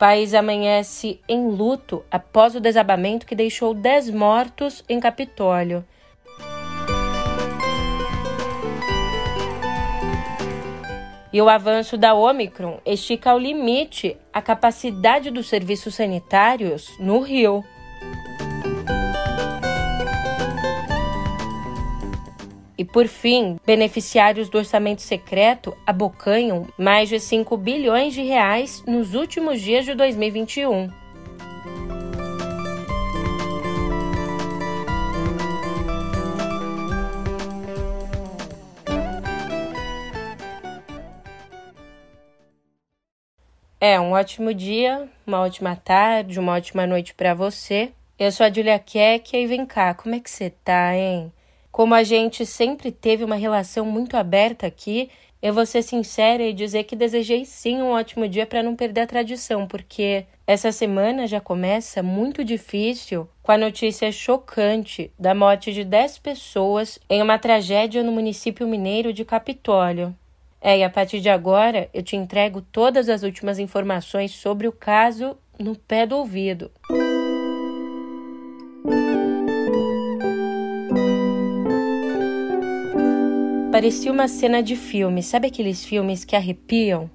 país amanhece em luto após o desabamento que deixou 10 mortos em Capitólio. E o avanço da Omicron estica ao limite a capacidade dos serviços sanitários no Rio. E por fim, beneficiários do orçamento secreto abocanham mais de 5 bilhões de reais nos últimos dias de 2021. É um ótimo dia, uma ótima tarde, uma ótima noite para você. Eu sou a Julia Keck e vem cá, como é que você tá, hein? Como a gente sempre teve uma relação muito aberta aqui, eu vou ser sincera e dizer que desejei sim um ótimo dia para não perder a tradição, porque essa semana já começa muito difícil com a notícia chocante da morte de 10 pessoas em uma tragédia no município mineiro de Capitólio. É, e a partir de agora eu te entrego todas as últimas informações sobre o caso no pé do ouvido. Parecia uma cena de filme, sabe aqueles filmes que arrepiam?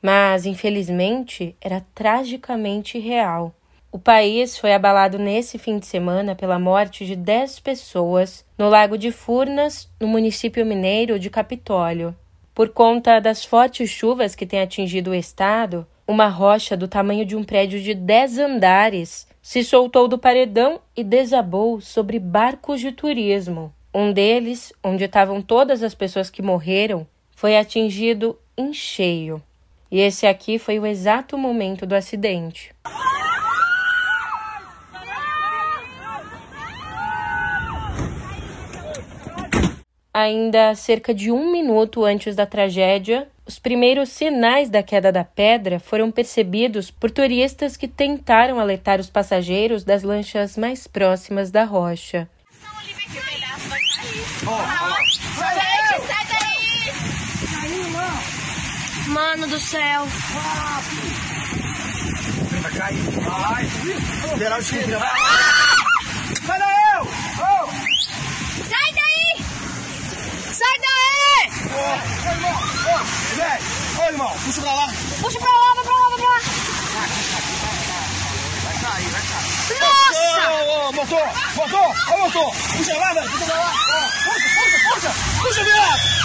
Mas, infelizmente, era tragicamente real. O país foi abalado nesse fim de semana pela morte de 10 pessoas no Lago de Furnas, no município mineiro de Capitólio. Por conta das fortes chuvas que têm atingido o estado, uma rocha do tamanho de um prédio de 10 andares se soltou do paredão e desabou sobre barcos de turismo. Um deles, onde estavam todas as pessoas que morreram, foi atingido em cheio. E esse aqui foi o exato momento do acidente. Ainda cerca de um minuto antes da tragédia, os primeiros sinais da queda da pedra foram percebidos por turistas que tentaram alertar os passageiros das lanchas mais próximas da rocha. Gente, sai daí! Mano do céu! Vai cair! Vai! Esperar o esquerdo! Sai daí! Oh! Ô, irmão! Ô, velho! Ô, irmão! Puxa pra lá! Puxa pra lá, vai pra lá, vai pra lá! Vai cair, vai cair! Nossa! Motor! Motor! Ô, motor! Puxa lá, velho! Puxa lá! Ó, puxa, puxa, puxa! Puxa, viado!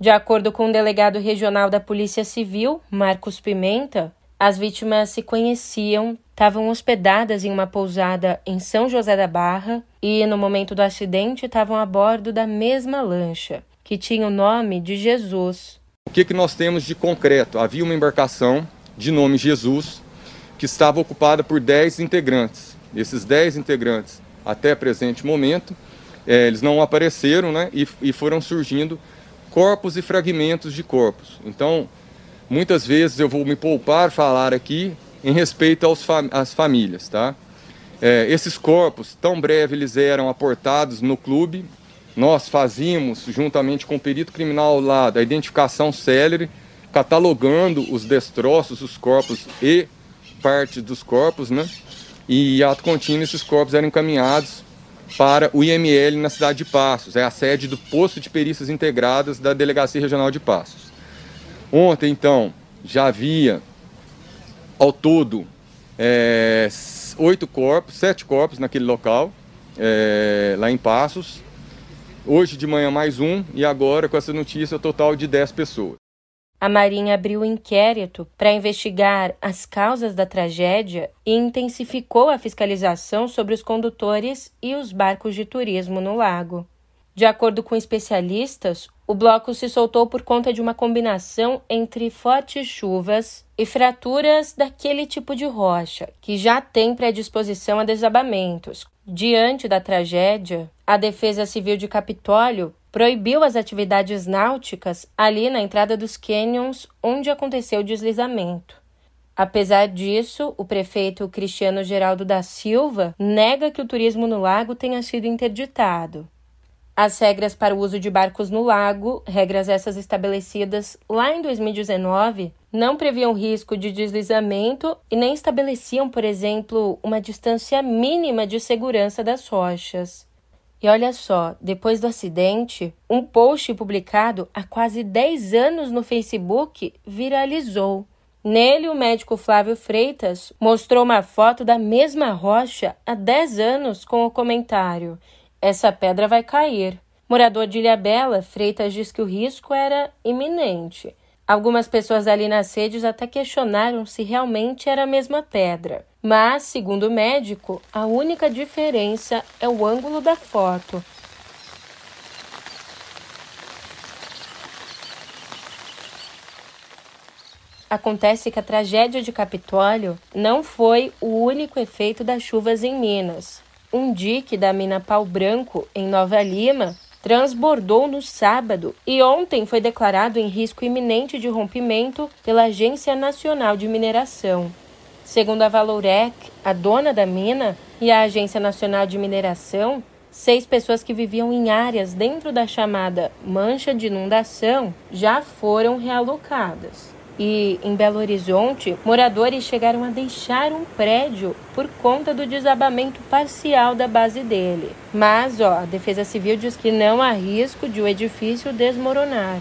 De acordo com o delegado regional da Polícia Civil, Marcos Pimenta, as vítimas se conheciam, estavam hospedadas em uma pousada em São José da Barra e, no momento do acidente, estavam a bordo da mesma lancha, que tinha o nome de Jesus. O que, que nós temos de concreto? Havia uma embarcação de nome Jesus que estava ocupada por 10 integrantes. Esses 10 integrantes, até presente momento, é, eles não apareceram né, e, e foram surgindo corpos e fragmentos de corpos. Então, muitas vezes eu vou me poupar falar aqui em respeito aos fam às famílias, tá? É, esses corpos, tão breve eles eram aportados no clube, nós fazíamos, juntamente com o perito criminal lá, da identificação célere, catalogando os destroços, os corpos e partes dos corpos, né? E ato contínuo esses corpos eram encaminhados para o IML na cidade de Passos, é a sede do posto de perícias integradas da Delegacia Regional de Passos. Ontem, então, já havia ao todo é, oito corpos, sete corpos naquele local, é, lá em Passos. Hoje de manhã mais um e agora com essa notícia total de dez pessoas. A Marinha abriu inquérito para investigar as causas da tragédia e intensificou a fiscalização sobre os condutores e os barcos de turismo no lago. De acordo com especialistas, o bloco se soltou por conta de uma combinação entre fortes chuvas e fraturas daquele tipo de rocha, que já tem predisposição a desabamentos. Diante da tragédia, a Defesa Civil de Capitólio proibiu as atividades náuticas ali na entrada dos canyons onde aconteceu o deslizamento. Apesar disso, o prefeito Cristiano Geraldo da Silva nega que o turismo no lago tenha sido interditado. As regras para o uso de barcos no lago, regras essas estabelecidas lá em 2019, não previam risco de deslizamento e nem estabeleciam, por exemplo, uma distância mínima de segurança das rochas. E olha só, depois do acidente, um post publicado há quase 10 anos no Facebook viralizou. Nele, o médico Flávio Freitas mostrou uma foto da mesma rocha há 10 anos com o comentário: essa pedra vai cair. Morador de Ilhabela, Freitas diz que o risco era iminente. Algumas pessoas ali nas redes até questionaram se realmente era a mesma pedra. Mas, segundo o médico, a única diferença é o ângulo da foto. Acontece que a tragédia de Capitólio não foi o único efeito das chuvas em Minas um dique da mina Pau Branco, em Nova Lima, transbordou no sábado e ontem foi declarado em risco iminente de rompimento pela Agência Nacional de Mineração. Segundo a Valorec, a dona da mina, e a Agência Nacional de Mineração, seis pessoas que viviam em áreas dentro da chamada mancha de inundação já foram realocadas. E em Belo Horizonte, moradores chegaram a deixar um prédio por conta do desabamento parcial da base dele. Mas, ó, a Defesa Civil diz que não há risco de o edifício desmoronar.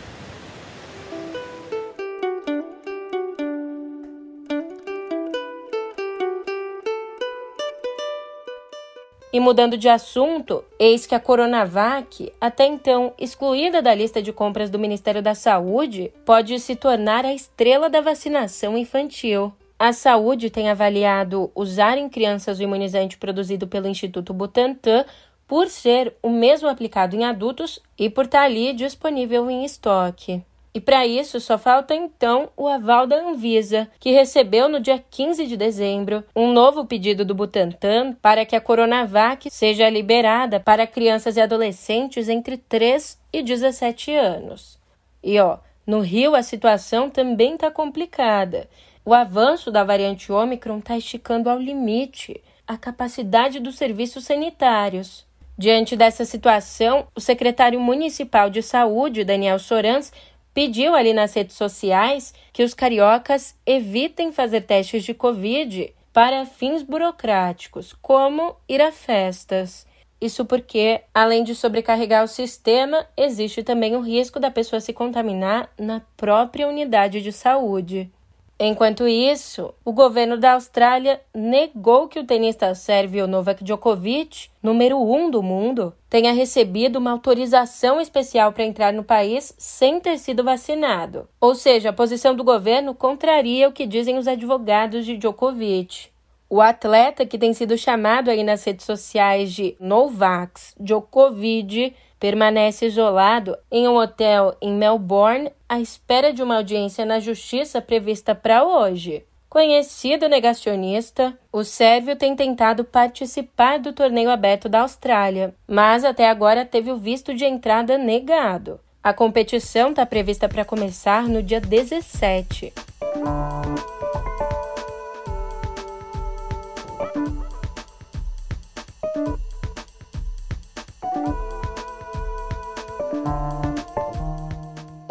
E mudando de assunto, eis que a Coronavac, até então excluída da lista de compras do Ministério da Saúde, pode se tornar a estrela da vacinação infantil. A saúde tem avaliado usar em crianças o imunizante produzido pelo Instituto Butantan por ser o mesmo aplicado em adultos e por estar ali disponível em estoque. E para isso só falta então o aval da Anvisa, que recebeu no dia 15 de dezembro um novo pedido do Butantan para que a Coronavac seja liberada para crianças e adolescentes entre 3 e 17 anos. E ó, no Rio a situação também está complicada. O avanço da variante Ômicron está esticando ao limite a capacidade dos serviços sanitários. Diante dessa situação, o secretário municipal de saúde, Daniel Sorans, pediu ali nas redes sociais que os cariocas evitem fazer testes de Covid para fins burocráticos, como ir a festas. Isso porque, além de sobrecarregar o sistema, existe também o risco da pessoa se contaminar na própria unidade de saúde. Enquanto isso, o governo da Austrália negou que o tenista sérvio Novak Djokovic, número um do mundo, tenha recebido uma autorização especial para entrar no país sem ter sido vacinado. Ou seja, a posição do governo contraria o que dizem os advogados de Djokovic. O atleta, que tem sido chamado aí nas redes sociais de Novax Djokovic, permanece isolado em um hotel em Melbourne à espera de uma audiência na justiça prevista para hoje. Conhecido negacionista, o sérvio tem tentado participar do torneio aberto da Austrália, mas até agora teve o visto de entrada negado. A competição está prevista para começar no dia 17.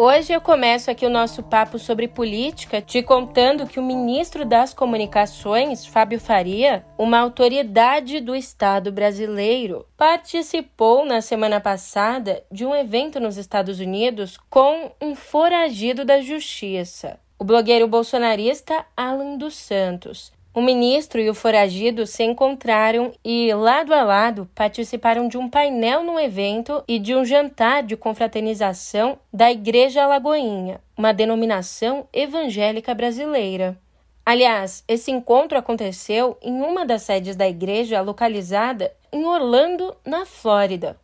Hoje eu começo aqui o nosso papo sobre política te contando que o ministro das Comunicações, Fábio Faria, uma autoridade do Estado brasileiro, participou na semana passada de um evento nos Estados Unidos com um foragido da justiça. O blogueiro bolsonarista Alan dos Santos, o ministro e o foragido se encontraram e, lado a lado, participaram de um painel no evento e de um jantar de confraternização da Igreja Alagoinha, uma denominação evangélica brasileira. Aliás, esse encontro aconteceu em uma das sedes da igreja localizada em Orlando, na Flórida.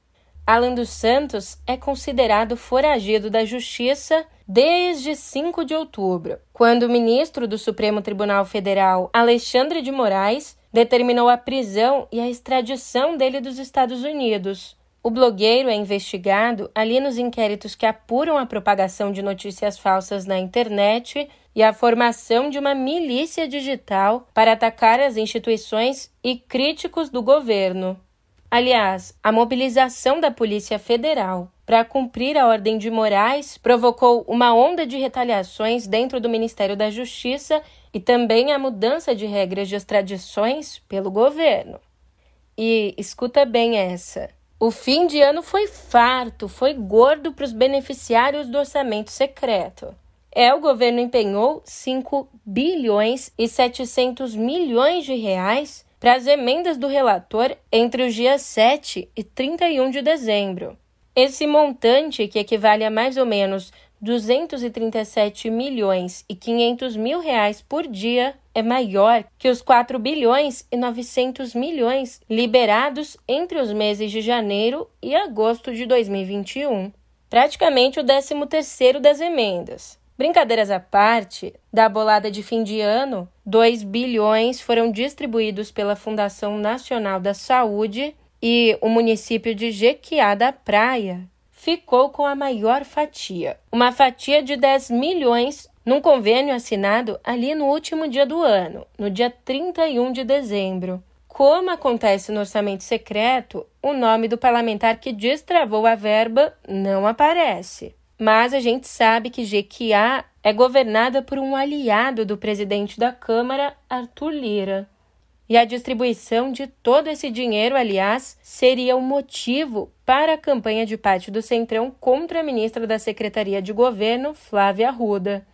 Alan dos Santos é considerado foragido da Justiça desde 5 de outubro, quando o ministro do Supremo Tribunal Federal, Alexandre de Moraes, determinou a prisão e a extradição dele dos Estados Unidos. O blogueiro é investigado ali nos inquéritos que apuram a propagação de notícias falsas na internet e a formação de uma milícia digital para atacar as instituições e críticos do governo. Aliás, a mobilização da Polícia Federal para cumprir a ordem de Moraes provocou uma onda de retaliações dentro do Ministério da Justiça e também a mudança de regras de extradições pelo governo. E escuta bem essa. O fim de ano foi farto, foi gordo para os beneficiários do orçamento secreto. É, o governo empenhou 5 bilhões e 700 milhões de reais para as emendas do relator entre os dias 7 e 31 de dezembro. Esse montante, que equivale a mais ou menos 237 milhões e 500 mil reais por dia, é maior que os 4 bilhões e 900 milhões liberados entre os meses de janeiro e agosto de 2021. Praticamente o 13º das emendas. Brincadeiras à parte, da bolada de fim de ano, 2 bilhões foram distribuídos pela Fundação Nacional da Saúde e o município de Jequiá da Praia ficou com a maior fatia, uma fatia de 10 milhões num convênio assinado ali no último dia do ano, no dia 31 de dezembro. Como acontece no orçamento secreto, o nome do parlamentar que destravou a verba não aparece. Mas a gente sabe que Jequiá é governada por um aliado do presidente da Câmara, Arthur Lira. E a distribuição de todo esse dinheiro, aliás, seria o motivo para a campanha de parte do Centrão contra a ministra da Secretaria de Governo, Flávia Arruda.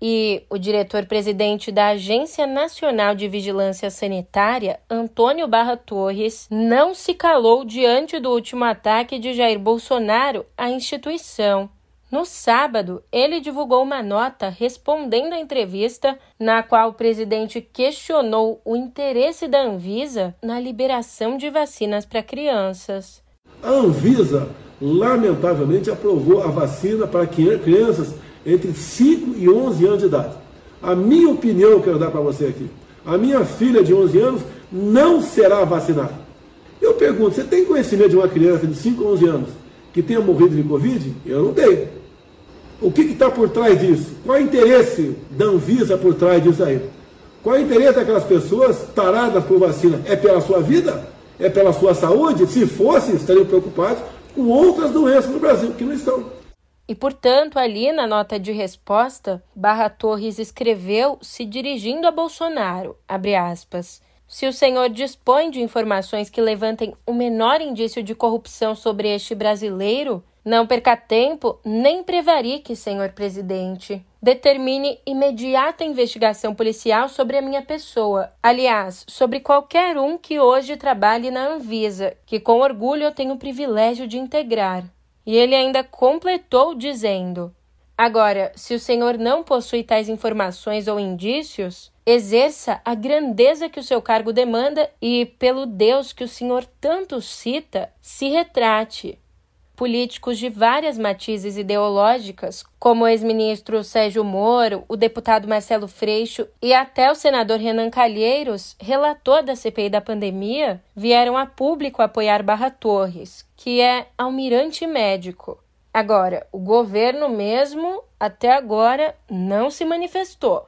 E o diretor-presidente da Agência Nacional de Vigilância Sanitária, Antônio Barra Torres, não se calou diante do último ataque de Jair Bolsonaro à instituição. No sábado, ele divulgou uma nota respondendo à entrevista na qual o presidente questionou o interesse da Anvisa na liberação de vacinas para crianças. A Anvisa, lamentavelmente, aprovou a vacina para crianças entre 5 e 11 anos de idade. A minha opinião eu quero dar para você aqui. A minha filha de 11 anos não será vacinada. Eu pergunto, você tem conhecimento de uma criança de 5 a 11 anos que tenha morrido de Covid? Eu não tenho. O que está por trás disso? Qual é o interesse da Anvisa por trás disso aí? Qual é o interesse daquelas pessoas taradas por vacina? É pela sua vida? É pela sua saúde? Se fosse, estariam preocupados com outras doenças no Brasil, que não estão. E, portanto, ali na nota de resposta, Barra Torres escreveu, se dirigindo a Bolsonaro, aspas, se o senhor dispõe de informações que levantem o menor indício de corrupção sobre este brasileiro, não perca tempo, nem prevarique, senhor presidente. Determine imediata investigação policial sobre a minha pessoa. Aliás, sobre qualquer um que hoje trabalhe na Anvisa, que com orgulho eu tenho o privilégio de integrar. E ele ainda completou dizendo: Agora, se o senhor não possui tais informações ou indícios, exerça a grandeza que o seu cargo demanda e, pelo Deus que o senhor tanto cita, se retrate políticos de várias matizes ideológicas, como o ex-ministro Sérgio Moro, o deputado Marcelo Freixo e até o senador Renan Calheiros, relator da CPI da pandemia, vieram a público apoiar Barra Torres, que é almirante médico. Agora, o governo mesmo, até agora, não se manifestou.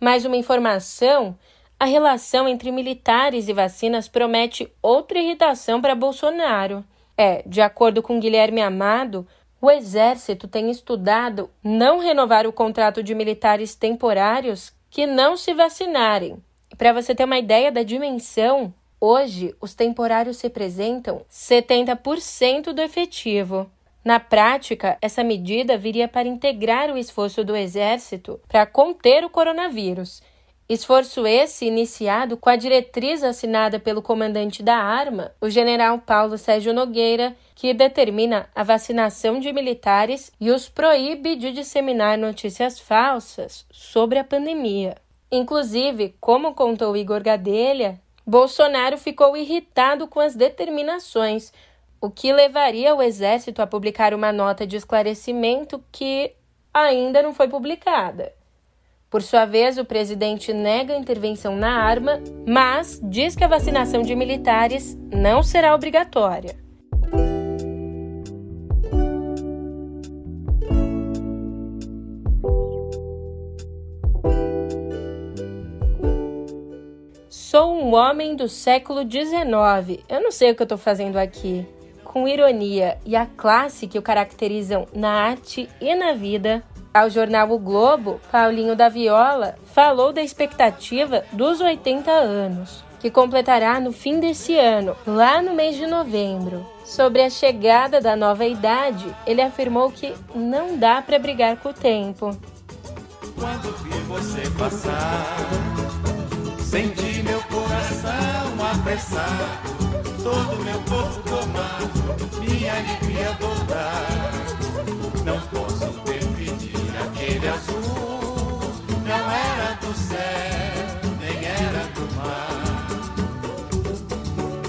Mais uma informação: a relação entre militares e vacinas promete outra irritação para Bolsonaro. É, de acordo com Guilherme Amado, o Exército tem estudado não renovar o contrato de militares temporários que não se vacinarem. Para você ter uma ideia da dimensão, hoje os temporários representam 70% do efetivo. Na prática, essa medida viria para integrar o esforço do Exército para conter o coronavírus Esforço esse iniciado com a diretriz assinada pelo comandante da arma, o general Paulo Sérgio Nogueira, que determina a vacinação de militares e os proíbe de disseminar notícias falsas sobre a pandemia. Inclusive, como contou Igor Gadelha, Bolsonaro ficou irritado com as determinações, o que levaria o exército a publicar uma nota de esclarecimento que ainda não foi publicada. Por sua vez, o presidente nega a intervenção na arma, mas diz que a vacinação de militares não será obrigatória. Sou um homem do século XIX. Eu não sei o que eu estou fazendo aqui. Com ironia e a classe que o caracterizam na arte e na vida, ao jornal O Globo, Paulinho da Viola falou da expectativa dos 80 anos, que completará no fim desse ano, lá no mês de novembro. Sobre a chegada da nova idade, ele afirmou que não dá para brigar com o tempo. Quando vi você passar, senti meu coração apressar, todo meu corpo tomar, minha alegria voltar. Não permitir aquele azul, não era do céu, nem era do mar.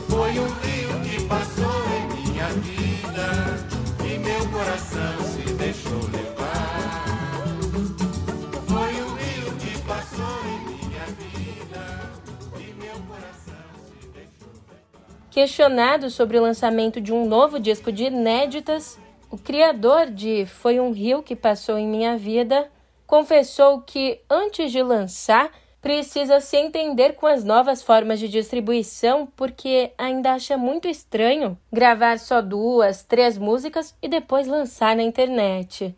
Foi um rio que passou em minha vida e meu coração se deixou levar. Foi um rio que passou em minha vida e meu coração se deixou levar. Questionado sobre o lançamento de um novo disco de inéditas, o criador de Foi um Rio que Passou em Minha Vida confessou que, antes de lançar, precisa se entender com as novas formas de distribuição, porque ainda acha muito estranho gravar só duas, três músicas e depois lançar na internet.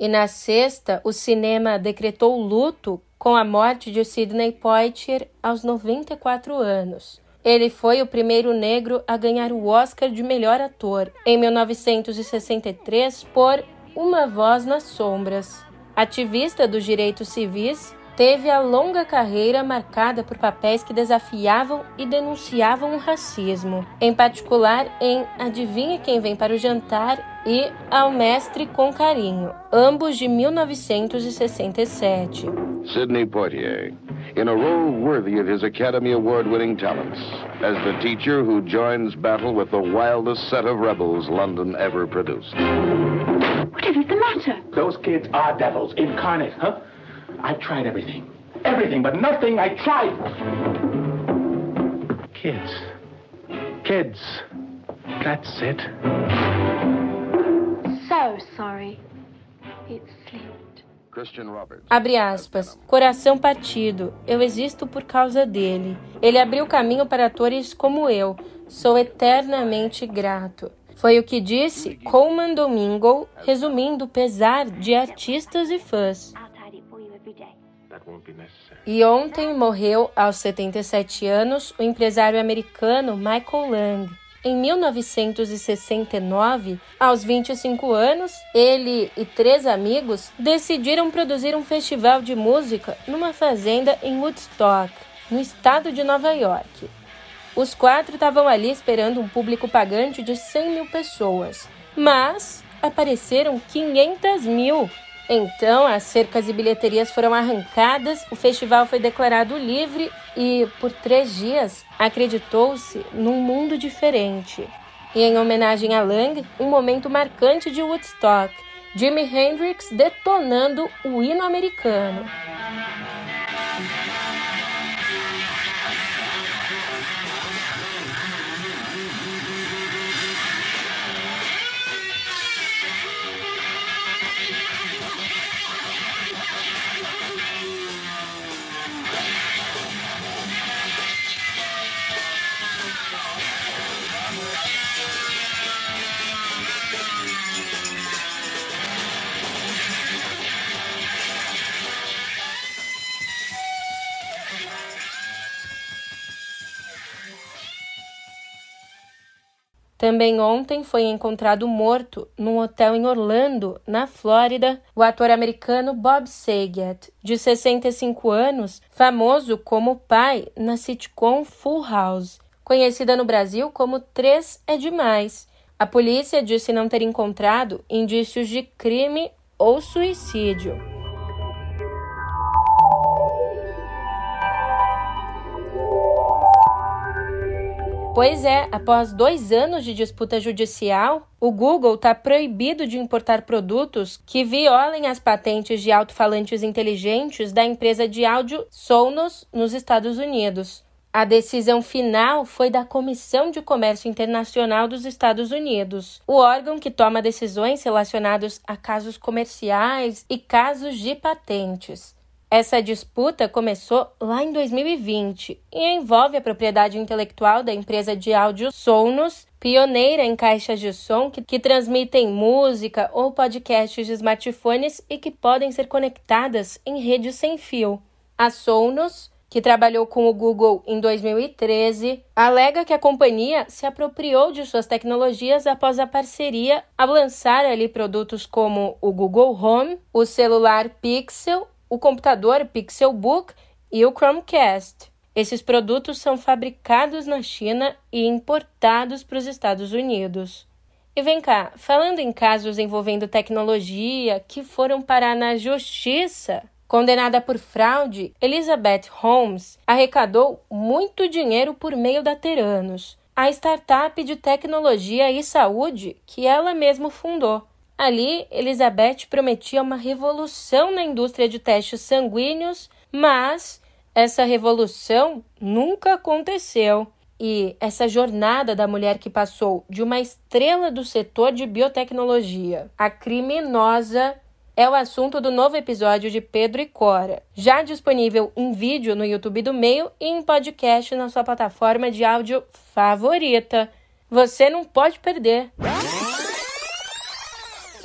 E na sexta, o cinema decretou luto com a morte de Sidney Poitier aos 94 anos. Ele foi o primeiro negro a ganhar o Oscar de melhor ator em 1963 por Uma Voz nas Sombras. Ativista dos direitos civis, teve a longa carreira marcada por papéis que desafiavam e denunciavam o racismo, em particular em Adivinha Quem Vem para o Jantar e Ao Mestre com Carinho, ambos de 1967. Sidney Poitier, in a role worthy of his Academy Award winning talents, as the teacher who joins battle with the wildest set of rebels London ever produced. Whatever's the matter? Those kids are devils incarnate, huh? I've tried everything. Everything, but nothing I tried. Kids. Kids. That's it. So sorry. It slipped. Christian Roberts. Abre aspas. Coração partido. Eu existo por causa dele. Ele abriu caminho para atores como eu. Sou eternamente grato. Foi o que disse Coleman Domingo, resumindo o pesar de artistas e fãs. E ontem morreu, aos 77 anos, o empresário americano Michael Lang. Em 1969, aos 25 anos, ele e três amigos decidiram produzir um festival de música numa fazenda em Woodstock, no estado de Nova York. Os quatro estavam ali esperando um público pagante de 100 mil pessoas, mas apareceram 500 mil. Então, as cercas e bilheterias foram arrancadas, o festival foi declarado livre e, por três dias, acreditou-se num mundo diferente. E, em homenagem a Lang, um momento marcante de Woodstock, Jimi Hendrix detonando o hino americano. Também ontem foi encontrado morto num hotel em Orlando, na Flórida, o ator americano Bob Saget, de 65 anos, famoso como pai na sitcom Full House, conhecida no Brasil como Três é Demais. A polícia disse não ter encontrado indícios de crime ou suicídio. Pois é, após dois anos de disputa judicial, o Google está proibido de importar produtos que violem as patentes de alto-falantes inteligentes da empresa de áudio Sonos nos Estados Unidos. A decisão final foi da Comissão de Comércio Internacional dos Estados Unidos, o órgão que toma decisões relacionadas a casos comerciais e casos de patentes. Essa disputa começou lá em 2020 e envolve a propriedade intelectual da empresa de áudio Sonos, pioneira em caixas de som que, que, transmitem música ou podcasts de smartphones e que podem ser conectadas em rede sem fio. A Sonos, que trabalhou com o Google em 2013, alega que a companhia se apropriou de suas tecnologias após a parceria ao lançar ali produtos como o Google Home, o celular Pixel o computador Pixelbook e o Chromecast. Esses produtos são fabricados na China e importados para os Estados Unidos. E vem cá, falando em casos envolvendo tecnologia que foram parar na justiça, condenada por fraude, Elizabeth Holmes arrecadou muito dinheiro por meio da Teranos, a startup de tecnologia e saúde que ela mesma fundou. Ali, Elizabeth prometia uma revolução na indústria de testes sanguíneos, mas essa revolução nunca aconteceu. E essa jornada da mulher que passou de uma estrela do setor de biotecnologia a criminosa é o assunto do novo episódio de Pedro e Cora, já disponível em vídeo no YouTube do Meio e em podcast na sua plataforma de áudio favorita. Você não pode perder.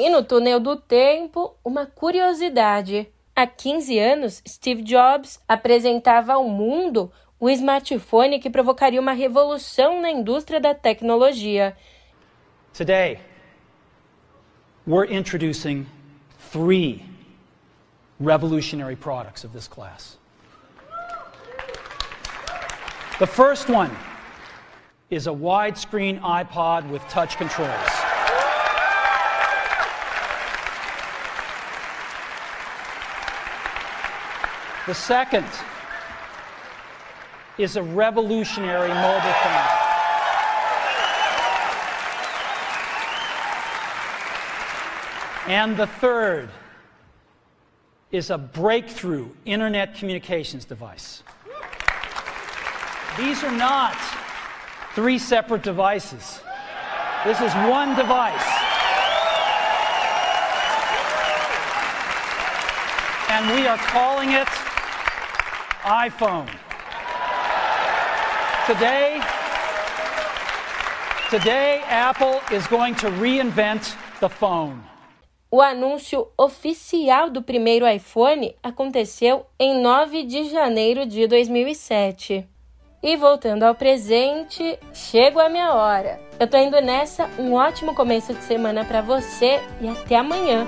E no túnel do tempo, uma curiosidade. Há 15 anos, Steve Jobs apresentava ao mundo o smartphone que provocaria uma revolução na indústria da tecnologia. Today, we're introducing three revolutionary products of this class. The first one is a widescreen iPod with touch controls. The second is a revolutionary mobile phone. And the third is a breakthrough internet communications device. These are not three separate devices. This is one device. And we are calling it iPhone. Today, today Apple is going to reinvent the phone. O anúncio oficial do primeiro iPhone aconteceu em 9 de janeiro de 2007. E voltando ao presente, chego a minha hora. Eu tô indo nessa, um ótimo começo de semana para você e até amanhã.